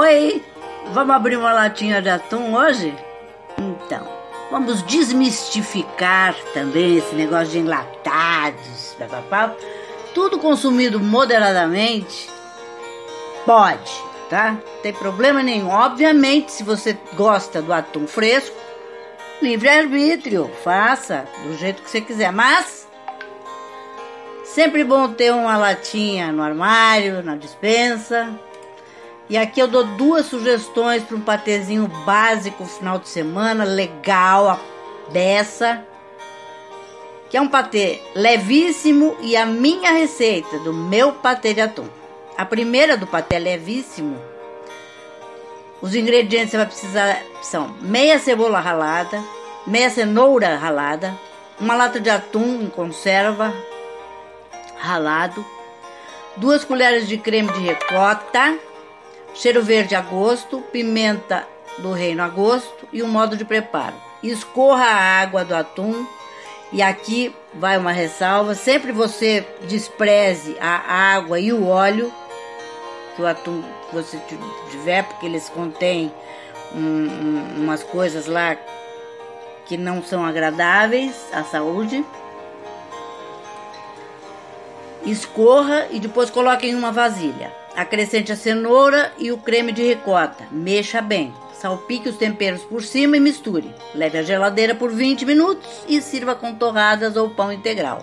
Oi, vamos abrir uma latinha de atum hoje? Então, vamos desmistificar também esse negócio de enlatados, papapá. Tudo consumido moderadamente pode, tá? Não tem problema nenhum. Obviamente, se você gosta do atum fresco, livre-arbítrio, faça do jeito que você quiser. Mas sempre bom ter uma latinha no armário, na dispensa, e aqui eu dou duas sugestões para um patezinho básico final de semana, legal, a beça. Que é um patê levíssimo e a minha receita do meu patê de atum. A primeira do patê levíssimo. Os ingredientes você vai precisar são meia cebola ralada, meia cenoura ralada, uma lata de atum em conserva ralado, duas colheres de creme de ricota, cheiro verde a gosto, pimenta do reino a gosto e o modo de preparo. Escorra a água do atum e aqui vai uma ressalva: sempre você despreze a água e o óleo que o atum que você tiver, porque eles contêm um, um, umas coisas lá que não são agradáveis à saúde. Escorra e depois coloque em uma vasilha. Acrescente a cenoura e o creme de ricota. Mexa bem. Salpique os temperos por cima e misture. Leve à geladeira por 20 minutos e sirva com torradas ou pão integral.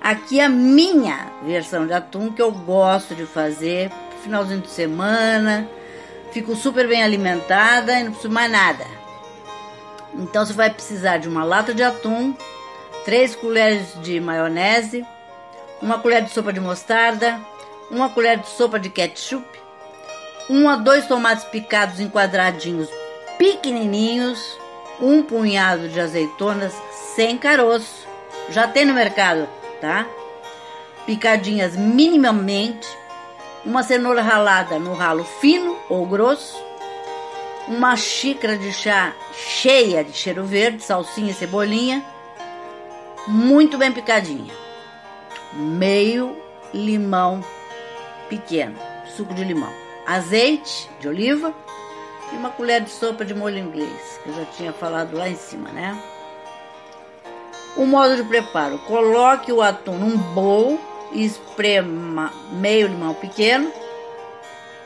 Aqui a minha versão de atum que eu gosto de fazer finalzinho de semana. Fico super bem alimentada e não preciso mais nada. Então você vai precisar de uma lata de atum, 3 colheres de maionese, uma colher de sopa de mostarda, uma colher de sopa de ketchup, um a dois tomates picados em quadradinhos pequenininhos, um punhado de azeitonas sem caroço, já tem no mercado, tá? Picadinhas minimamente, uma cenoura ralada no ralo fino ou grosso, uma xícara de chá cheia de cheiro verde, salsinha e cebolinha, muito bem picadinha, meio limão pequeno, suco de limão, azeite de oliva e uma colher de sopa de molho inglês, que eu já tinha falado lá em cima, né? O modo de preparo: coloque o atum num bowl esprema meio limão pequeno.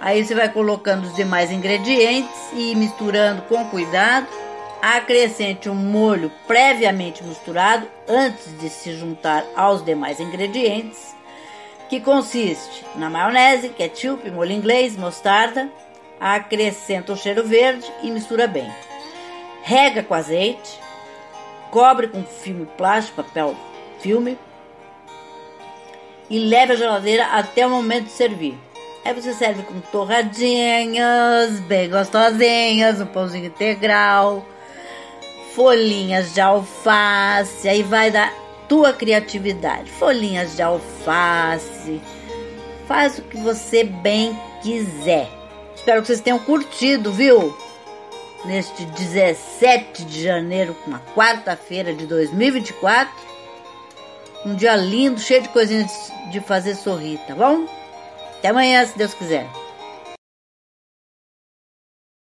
Aí você vai colocando os demais ingredientes e misturando com cuidado. Acrescente um molho previamente misturado antes de se juntar aos demais ingredientes que consiste na maionese, ketchup, molho inglês, mostarda. Acrescenta o cheiro verde e mistura bem. Rega com azeite, cobre com filme plástico, papel filme e leve à geladeira até o momento de servir. Aí você serve com torradinhas bem gostosinhas, um pãozinho integral, folhinhas de alface, aí vai dar tua criatividade. Folhinhas de alface. Faz o que você bem quiser. Espero que vocês tenham curtido, viu? Neste 17 de janeiro, uma quarta-feira de 2024. Um dia lindo, cheio de coisinhas de fazer sorrir, tá bom? Até amanhã, se Deus quiser.